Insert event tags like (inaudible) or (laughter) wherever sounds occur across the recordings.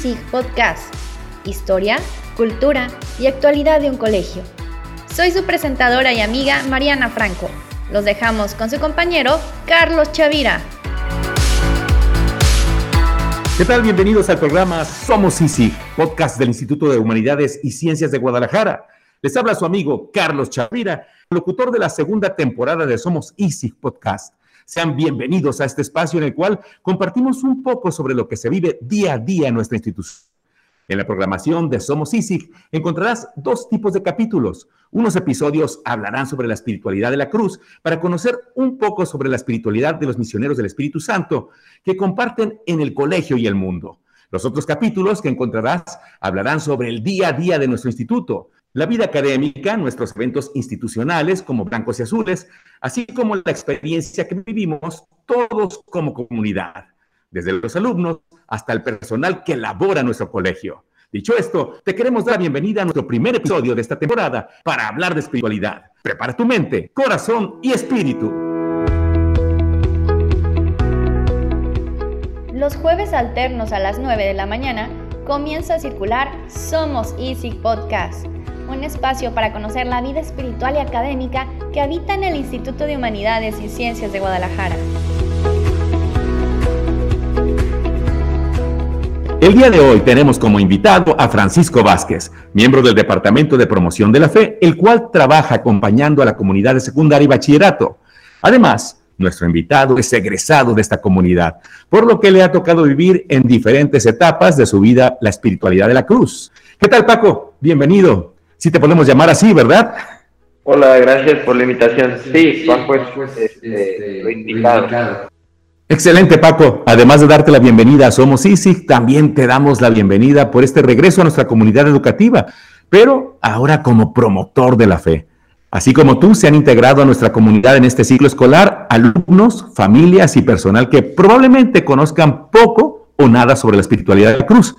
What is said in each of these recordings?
ISIG Podcast, historia, cultura y actualidad de un colegio. Soy su presentadora y amiga Mariana Franco. Los dejamos con su compañero Carlos Chavira. ¿Qué tal? Bienvenidos al programa Somos ISIG, podcast del Instituto de Humanidades y Ciencias de Guadalajara. Les habla su amigo Carlos Chavira, locutor de la segunda temporada de Somos ISIG Podcast. Sean bienvenidos a este espacio en el cual compartimos un poco sobre lo que se vive día a día en nuestra institución. En la programación de Somos ISIG encontrarás dos tipos de capítulos. Unos episodios hablarán sobre la espiritualidad de la cruz para conocer un poco sobre la espiritualidad de los misioneros del Espíritu Santo que comparten en el colegio y el mundo. Los otros capítulos que encontrarás hablarán sobre el día a día de nuestro instituto, la vida académica, nuestros eventos institucionales como blancos y azules, así como la experiencia que vivimos todos como comunidad, desde los alumnos hasta el personal que elabora nuestro colegio. Dicho esto, te queremos dar la bienvenida a nuestro primer episodio de esta temporada para hablar de espiritualidad. Prepara tu mente, corazón y espíritu. Los jueves alternos a las 9 de la mañana comienza a circular Somos Easy Podcast un espacio para conocer la vida espiritual y académica que habita en el Instituto de Humanidades y Ciencias de Guadalajara. El día de hoy tenemos como invitado a Francisco Vázquez, miembro del Departamento de Promoción de la Fe, el cual trabaja acompañando a la comunidad de secundaria y bachillerato. Además, nuestro invitado es egresado de esta comunidad, por lo que le ha tocado vivir en diferentes etapas de su vida la espiritualidad de la cruz. ¿Qué tal, Paco? Bienvenido sí te podemos llamar así, ¿verdad? Hola, gracias por la invitación. Sí, Paco es este, lo indicado. Excelente, Paco. Además de darte la bienvenida a Somos ISIG, también te damos la bienvenida por este regreso a nuestra comunidad educativa, pero ahora como promotor de la fe. Así como tú, se han integrado a nuestra comunidad en este ciclo escolar alumnos, familias y personal que probablemente conozcan poco o nada sobre la espiritualidad de la cruz.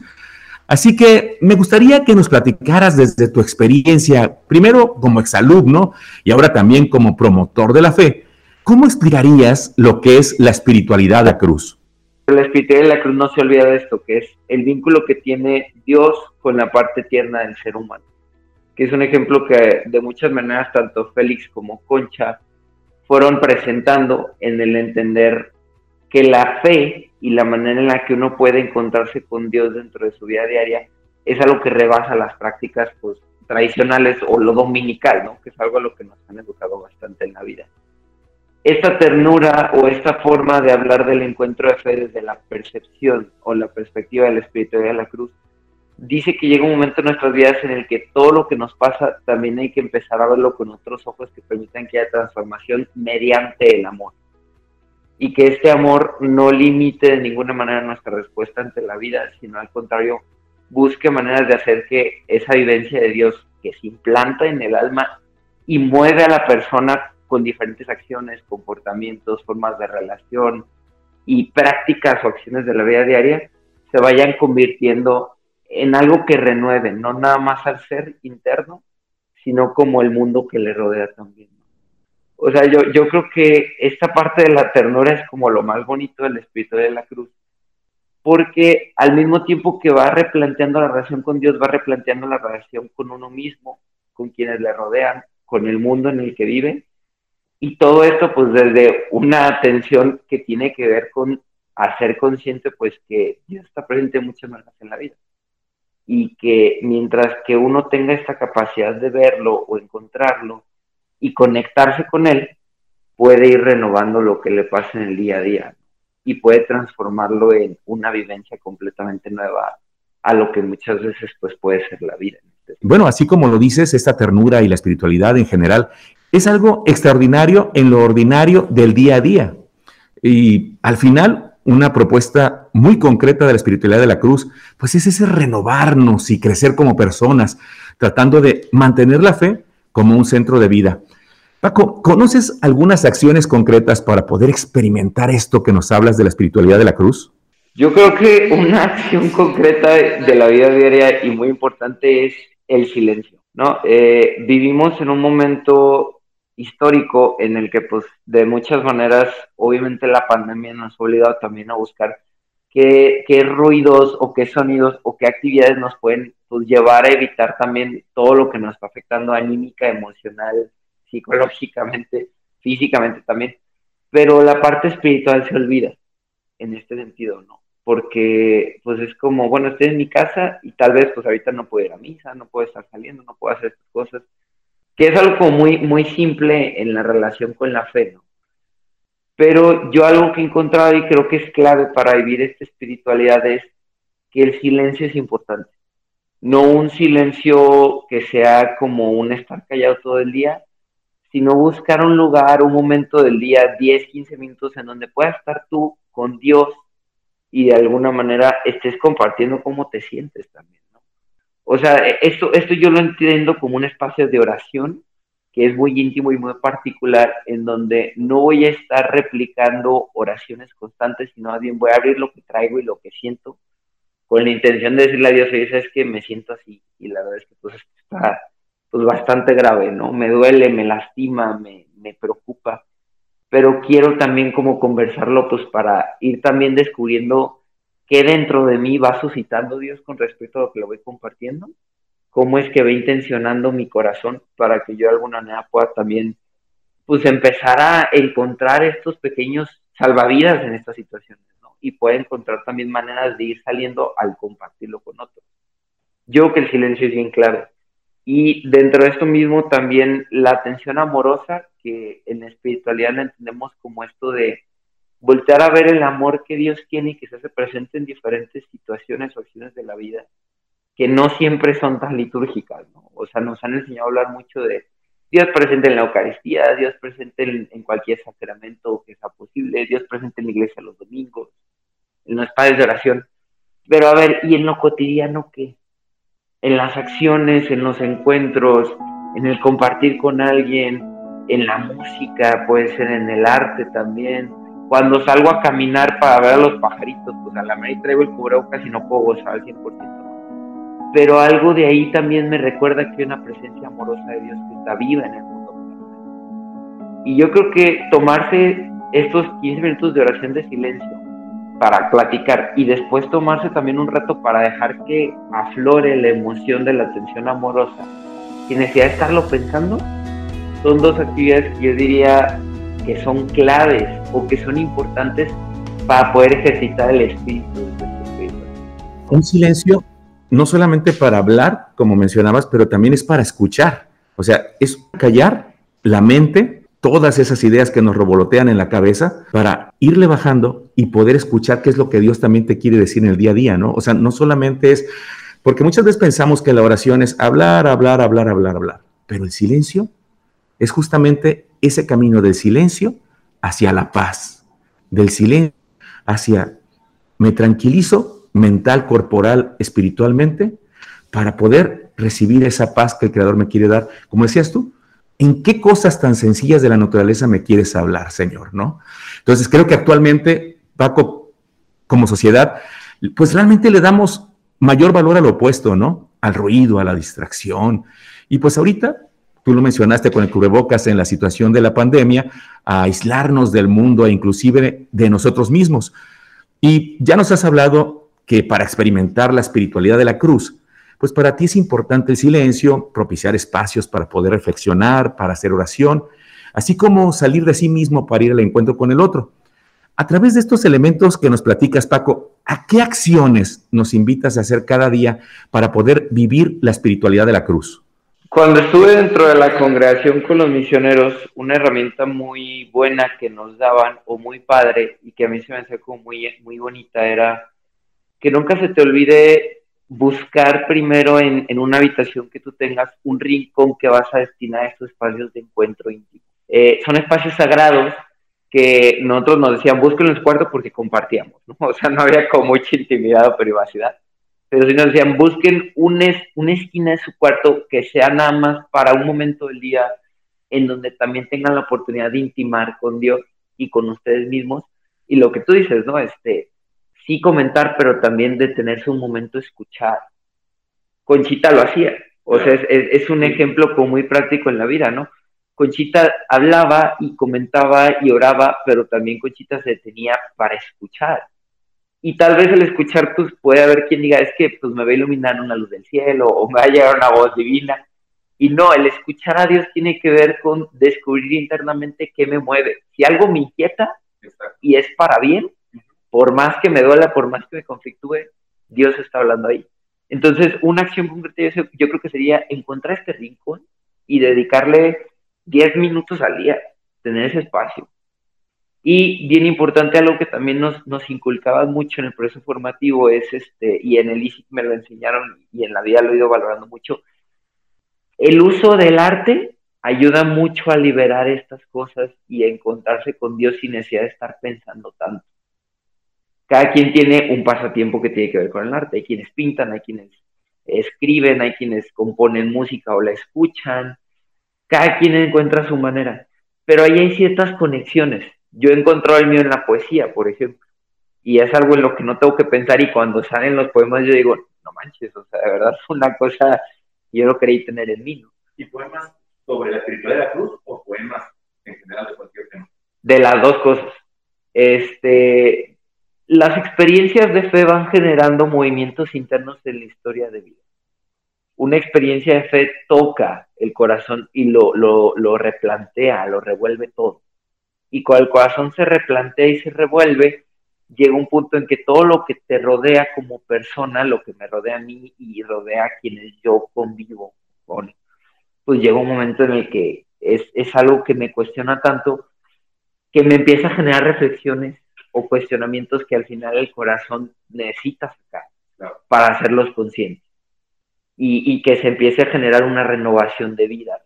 Así que me gustaría que nos platicaras desde tu experiencia, primero como exalumno y ahora también como promotor de la fe, ¿cómo explicarías lo que es la espiritualidad de la cruz? La espiritualidad de la cruz no se olvida de esto, que es el vínculo que tiene Dios con la parte tierna del ser humano, que es un ejemplo que de muchas maneras tanto Félix como Concha fueron presentando en el entender que la fe y la manera en la que uno puede encontrarse con Dios dentro de su vida diaria es algo que rebasa las prácticas pues, tradicionales o lo dominical, ¿no? que es algo a lo que nos han educado bastante en la vida. Esta ternura o esta forma de hablar del encuentro de fe desde la percepción o la perspectiva del espiritualidad de la cruz, dice que llega un momento en nuestras vidas en el que todo lo que nos pasa también hay que empezar a verlo con otros ojos que permitan que haya transformación mediante el amor y que este amor no limite de ninguna manera nuestra respuesta ante la vida, sino al contrario, busque maneras de hacer que esa vivencia de Dios que se implanta en el alma y mueve a la persona con diferentes acciones, comportamientos, formas de relación y prácticas o acciones de la vida diaria, se vayan convirtiendo en algo que renueve, no nada más al ser interno, sino como el mundo que le rodea también. O sea, yo, yo creo que esta parte de la ternura es como lo más bonito del espíritu de la cruz, porque al mismo tiempo que va replanteando la relación con Dios, va replanteando la relación con uno mismo, con quienes le rodean, con el mundo en el que vive, y todo esto pues desde una atención que tiene que ver con hacer consciente pues que Dios está presente muchas maneras en la vida y que mientras que uno tenga esta capacidad de verlo o encontrarlo y conectarse con él, puede ir renovando lo que le pasa en el día a día y puede transformarlo en una vivencia completamente nueva a lo que muchas veces pues puede ser la vida. Bueno, así como lo dices, esta ternura y la espiritualidad en general es algo extraordinario en lo ordinario del día a día. Y al final, una propuesta muy concreta de la espiritualidad de la cruz, pues es ese renovarnos y crecer como personas, tratando de mantener la fe como un centro de vida. Paco, ¿conoces algunas acciones concretas para poder experimentar esto que nos hablas de la espiritualidad de la cruz? Yo creo que una acción concreta de la vida diaria y muy importante es el silencio, ¿no? Eh, vivimos en un momento histórico en el que, pues, de muchas maneras, obviamente la pandemia nos ha obligado también a buscar qué, qué ruidos o qué sonidos o qué actividades nos pueden pues, llevar a evitar también todo lo que nos está afectando anímica, emocional, psicológicamente, físicamente también. Pero la parte espiritual se olvida en este sentido, ¿no? Porque pues es como, bueno, estoy en mi casa y tal vez pues ahorita no puedo ir a misa, no puedo estar saliendo, no puedo hacer estas cosas, que es algo muy, muy simple en la relación con la fe, ¿no? Pero yo algo que he encontrado y creo que es clave para vivir esta espiritualidad es que el silencio es importante. No un silencio que sea como un estar callado todo el día, sino buscar un lugar, un momento del día, 10, 15 minutos en donde puedas estar tú con Dios y de alguna manera estés compartiendo cómo te sientes también, ¿no? O sea, esto, esto yo lo entiendo como un espacio de oración que es muy íntimo y muy particular, en donde no voy a estar replicando oraciones constantes, sino más bien voy a abrir lo que traigo y lo que siento, con la intención de decirle a Dios, oye, es que me siento así, y la verdad es que pues está pues bastante grave, ¿no? Me duele, me lastima, me, me preocupa, pero quiero también como conversarlo, pues para ir también descubriendo qué dentro de mí va suscitando Dios con respecto a lo que lo voy compartiendo cómo es que va intencionando mi corazón para que yo de alguna manera pueda también pues empezar a encontrar estos pequeños salvavidas en estas situaciones, ¿no? Y pueda encontrar también maneras de ir saliendo al compartirlo con otros. Yo creo que el silencio es bien claro. Y dentro de esto mismo también la atención amorosa, que en espiritualidad la entendemos como esto de voltear a ver el amor que Dios tiene y que se hace presente en diferentes situaciones o acciones de la vida que no siempre son tan litúrgicas, ¿no? O sea, nos han enseñado a hablar mucho de Dios presente en la Eucaristía, Dios presente en, cualquier sacramento que sea posible, Dios presente en la iglesia los domingos, en los padres de oración. Pero a ver, ¿y en lo cotidiano qué? En las acciones, en los encuentros, en el compartir con alguien, en la música, puede ser en el arte también. Cuando salgo a caminar para ver a los pajaritos, pues a la mañana traigo el cubrebocas y no puedo gozar al 100% pero algo de ahí también me recuerda que hay una presencia amorosa de Dios que está viva en el mundo. Y yo creo que tomarse estos 15 minutos de oración de silencio para platicar y después tomarse también un rato para dejar que aflore la emoción de la atención amorosa, sin necesidad de estarlo pensando, son dos actividades que yo diría que son claves o que son importantes para poder ejercitar el espíritu espíritu. Un silencio no solamente para hablar, como mencionabas, pero también es para escuchar. O sea, es callar la mente, todas esas ideas que nos revolotean en la cabeza, para irle bajando y poder escuchar qué es lo que Dios también te quiere decir en el día a día, ¿no? O sea, no solamente es, porque muchas veces pensamos que la oración es hablar, hablar, hablar, hablar, hablar, pero el silencio es justamente ese camino del silencio hacia la paz, del silencio hacia me tranquilizo mental, corporal, espiritualmente, para poder recibir esa paz que el Creador me quiere dar. Como decías tú, ¿en qué cosas tan sencillas de la naturaleza me quieres hablar, Señor? ¿No? Entonces, creo que actualmente, Paco, como sociedad, pues realmente le damos mayor valor al opuesto, ¿no? Al ruido, a la distracción. Y pues ahorita, tú lo mencionaste con el cubrebocas en la situación de la pandemia, aislarnos del mundo e inclusive de nosotros mismos. Y ya nos has hablado que para experimentar la espiritualidad de la cruz, pues para ti es importante el silencio, propiciar espacios para poder reflexionar, para hacer oración, así como salir de sí mismo para ir al encuentro con el otro. A través de estos elementos que nos platicas, Paco, ¿a qué acciones nos invitas a hacer cada día para poder vivir la espiritualidad de la cruz? Cuando estuve dentro de la congregación con los misioneros, una herramienta muy buena que nos daban, o muy padre, y que a mí se me hacía como muy, muy bonita, era que nunca se te olvide buscar primero en, una habitación que tú tengas un rincón que vas a destinar a estos espacios de encuentro íntimo. Eh, son espacios sagrados que nosotros nos decían, busquen en su cuarto porque compartíamos, ¿no? (laughs) O sea, no había como mucha intimidad o privacidad. Pero sí nos decían, busquen un es, una esquina de su cuarto que sea nada más para un momento del día en donde también tengan la oportunidad de intimar con Dios y con ustedes mismos. Y lo que tú dices, ¿no? Este, sí comentar, pero también detenerse un momento a escuchar. Conchita lo hacía, o sea, es, un ejemplo como muy práctico en la vida, ¿no? Conchita hablaba y comentaba y oraba, pero también Conchita se detenía para escuchar. Y tal vez el escuchar, pues puede haber quien diga, es que pues me va a iluminar una luz del cielo o me va a llegar una voz divina. Y no, el escuchar a Dios tiene que ver con descubrir internamente qué me mueve. Si algo me inquieta y es para bien, por más que me duela, por más que me conflictúe, Dios está hablando ahí. Entonces, una acción concreta yo creo que sería encontrar este rincón y dedicarle 10 minutos al día, tener ese espacio. Y bien importante, algo que también nos, nos inculcaban mucho en el proceso formativo es, este, y en el ISIC me lo enseñaron y en la vida lo he ido valorando mucho, el uso del arte ayuda mucho a liberar estas cosas y a encontrarse con Dios sin necesidad de estar pensando tanto. Cada quien tiene un pasatiempo que tiene que ver con el arte. Hay quienes pintan, hay quienes escriben, hay quienes componen música o la escuchan. Cada quien encuentra su manera. Pero ahí hay ciertas conexiones yo he encontrado el mío en la poesía, por ejemplo, y es algo en lo que no tengo que pensar y cuando salen los poemas yo digo, no manches, o sea, de verdad es una cosa que yo no creí tener en mí, ¿no? ¿Y poemas sobre la espiritualidad de la cruz o poemas en general de cualquier tema? De las dos cosas. Este, las experiencias de fe van generando movimientos internos en la historia de vida. Una experiencia de fe toca el corazón y lo, lo, lo replantea, lo revuelve todo y cuando el corazón se replantea y se revuelve, llega un punto en que todo lo que te rodea como persona, lo que me rodea a mí y rodea a quienes yo convivo con, pues llega un momento en el que es, es algo que me cuestiona tanto que me empieza a generar reflexiones o cuestionamientos que al final el corazón necesita sacar para hacerlos conscientes y, que se empiece a generar una renovación de vida.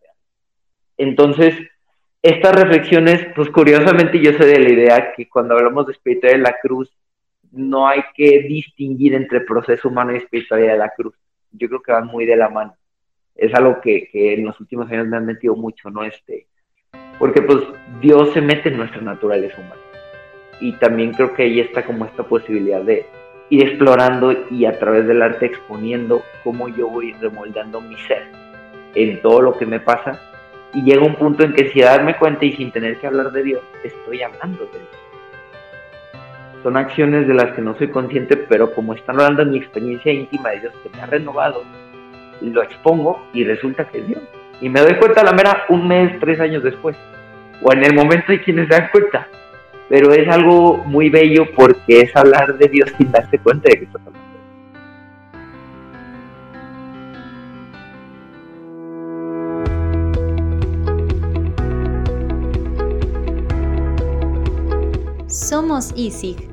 Entonces, estas reflexiones, pues curiosamente yo soy de la idea que cuando hablamos de espiritualidad de la cruz, no hay que distinguir entre proceso humano y espiritualidad de la cruz. Yo creo que van muy de la mano. Es algo que, en los últimos años me han metido mucho, ¿no? Este, porque pues Dios se mete en nuestra naturaleza humana. Y también creo que ahí está como esta posibilidad de ir explorando y a través del arte exponiendo cómo yo voy remoldando mi ser en todo lo que me pasa y llega un punto en que sin darme cuenta y sin tener que hablar de Dios, estoy hablando de Dios. Son acciones de las que no soy consciente, pero como están hablando de mi experiencia íntima de Dios que me ha renovado, lo expongo y resulta que es Dios. Y me doy cuenta a la mera un mes, tres años después. O en el momento hay quienes se dan cuenta. Pero es algo muy bello porque es hablar de Dios sin darse cuenta de que estás hablando. Somos ISIG,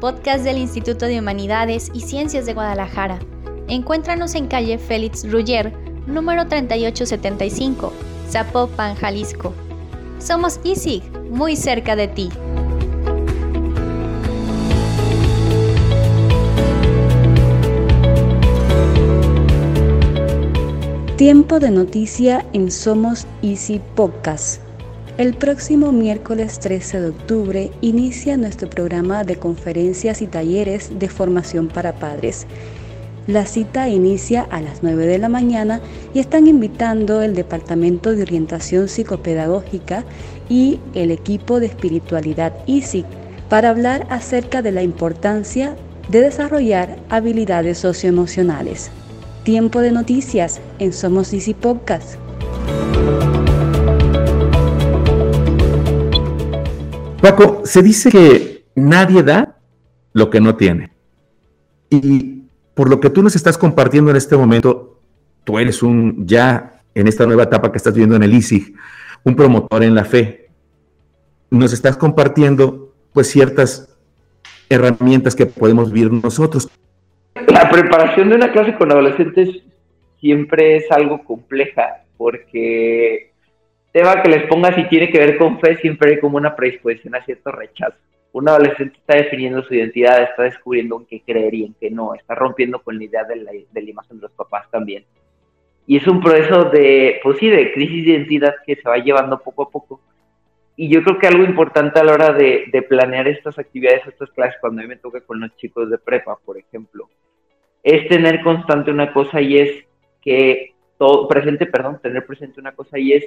podcast del Instituto de Humanidades y Ciencias de Guadalajara. Encuéntranos en calle Félix Ruller, número 3875, Zapopan, Jalisco. Somos ISIG, muy cerca de ti. Tiempo de noticia en Somos Easy Podcast. El próximo miércoles 13 de octubre inicia nuestro programa de conferencias y talleres de formación para padres. La cita inicia a las 9 de la mañana y están invitando el Departamento de Orientación Psicopedagógica y el equipo de espiritualidad ISIC para hablar acerca de la importancia de desarrollar habilidades socioemocionales. Tiempo de noticias en Somos ISIC Podcast. Paco, se dice que nadie da lo que no tiene. Y por lo que tú nos estás compartiendo en este momento, tú eres un, ya en esta nueva etapa que estás viviendo en el ISIG, un promotor en la fe. Nos estás compartiendo pues ciertas herramientas que podemos vivir nosotros. La preparación de una clase con adolescentes siempre es algo compleja porque tema que les ponga si tiene que ver con fe, siempre hay como una predisposición a cierto rechazo. Un adolescente está definiendo su identidad, está descubriendo en qué creer y en qué no, está rompiendo con la idea de la, de imagen de los papás también. Y es un proceso de, pues sí, de crisis de identidad que se va llevando poco a poco. Y yo creo que algo importante a la hora de, de planear estas actividades, estas clases, cuando a mí me toca con los chicos de prepa, por ejemplo, es tener constante una cosa y es que todo, presente, perdón, tener presente una cosa y es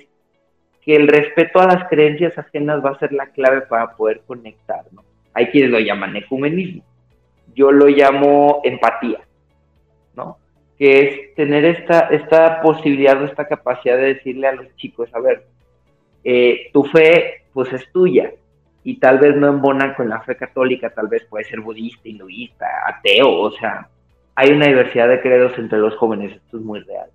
que el respeto a las creencias ajenas va a ser la clave para poder conectar, ¿no? Hay quienes lo llaman ecumenismo. yo lo llamo empatía, ¿no? Que es tener esta, esta posibilidad o esta capacidad de decirle a los chicos, a ver, eh, tu fe pues es tuya y tal vez no embona con la fe católica, tal vez puede ser budista, hinduista, ateo, o sea, hay una diversidad de credos entre los jóvenes, esto es muy real.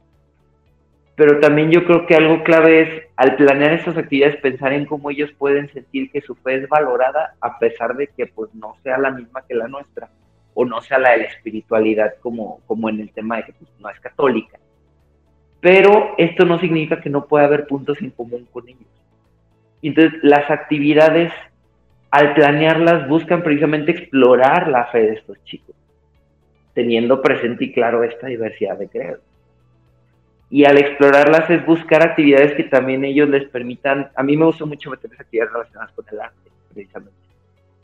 Pero también yo creo que algo clave es, al planear estas actividades, pensar en cómo ellos pueden sentir que su fe es valorada a pesar de que pues no sea la misma que la nuestra o no sea la de la espiritualidad como, como en el tema de que pues, no es católica. Pero esto no significa que no pueda haber puntos en común con ellos. Entonces, las actividades, al planearlas, buscan precisamente explorar la fe de estos chicos, teniendo presente y claro esta diversidad de credos. Y al explorarlas es buscar actividades que también ellos les permitan, a mí me gusta mucho meter actividades relacionadas con el arte, precisamente.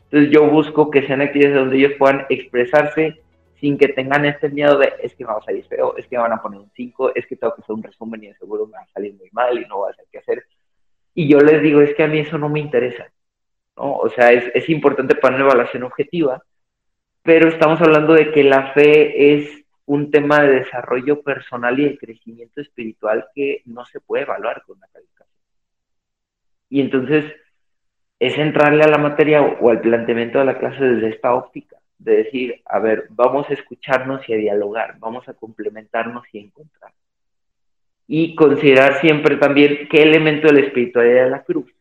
Entonces yo busco que sean actividades donde ellos puedan expresarse sin que tengan este miedo de es que me va a salir feo, es que me van a poner un 5, es que tengo que hacer un resumen y de seguro me va a salir muy mal y no voy a saber qué hacer. Y yo les digo, es que a mí eso no me interesa. ¿no? O sea, es, es importante para una evaluación objetiva, pero estamos hablando de que la fe es un tema de desarrollo personal y de crecimiento espiritual que no se puede evaluar con una calificación. Y entonces es entrarle a la materia o al planteamiento de la clase desde esta óptica, de decir, a ver, vamos a escucharnos y a dialogar, vamos a complementarnos y a encontrar. Y considerar siempre también qué elemento de la espiritualidad de la cruz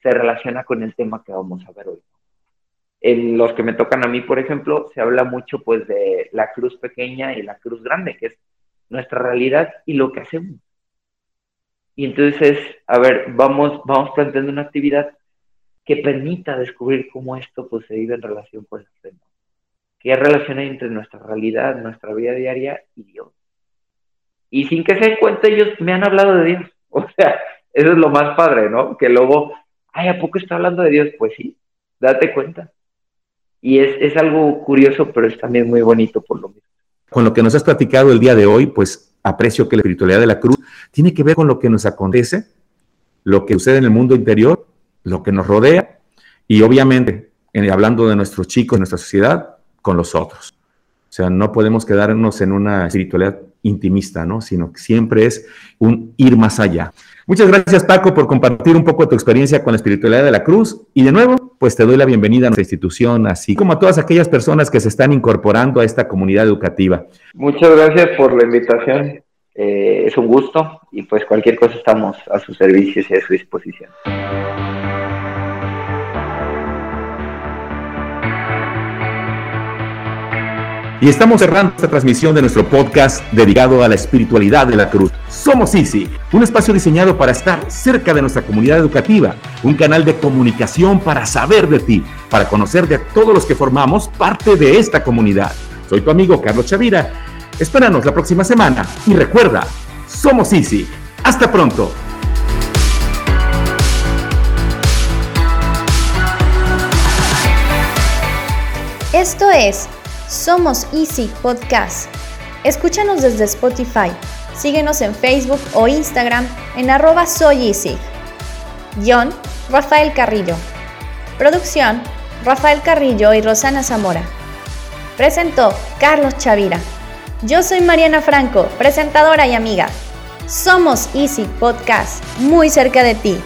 se relaciona con el tema que vamos a ver hoy en los que me tocan a mí, por ejemplo, se habla mucho pues de la cruz pequeña y la cruz grande, que es nuestra realidad y lo que hacemos. Y entonces, a ver, vamos, vamos planteando una actividad que permita descubrir cómo esto pues, se vive en relación con el tema. ¿Qué relación hay entre nuestra realidad, nuestra vida diaria y Dios? Y sin que se den cuenta, ellos me han hablado de Dios. (laughs) O sea, eso es lo más padre, ¿no? Que luego, ay, ¿a poco está hablando de Dios? Pues sí, date cuenta. Y es, es algo curioso, pero es también muy bonito por lo mismo. Con lo que nos has platicado el día de hoy, pues aprecio que la espiritualidad de la cruz tiene que ver con lo que nos acontece, lo que sucede en el mundo interior, lo que nos rodea y obviamente, hablando de nuestros chicos, nuestra sociedad, con los otros. O sea, no podemos quedarnos en una espiritualidad intimista, ¿no? Sino que siempre es un ir más allá. Muchas gracias, Paco, por compartir un poco tu experiencia con la espiritualidad de la cruz. Y de nuevo, pues te doy la bienvenida a nuestra institución, así como a todas aquellas personas que se están incorporando a esta comunidad educativa. Muchas gracias por la invitación. Eh, es un gusto y pues cualquier cosa estamos a sus servicios y a su disposición. Y estamos cerrando esta transmisión de nuestro podcast dedicado a la espiritualidad de la cruz. Somos ISI, un espacio diseñado para estar cerca de nuestra comunidad educativa, un canal de comunicación para saber de ti, para conocer de todos los que formamos parte de esta comunidad. Soy tu amigo Carlos Chavira. Espéranos la próxima semana y recuerda, somos ISI. Hasta pronto. Esto es somos Easy Podcast. Escúchanos desde Spotify. Síguenos en Facebook o Instagram en arroba soy Easy. Rafael Carrillo. Producción, Rafael Carrillo y Rosana Zamora. Presentó Carlos Chavira. Yo soy Mariana Franco, presentadora y amiga. Somos Easy Podcast, muy cerca de ti.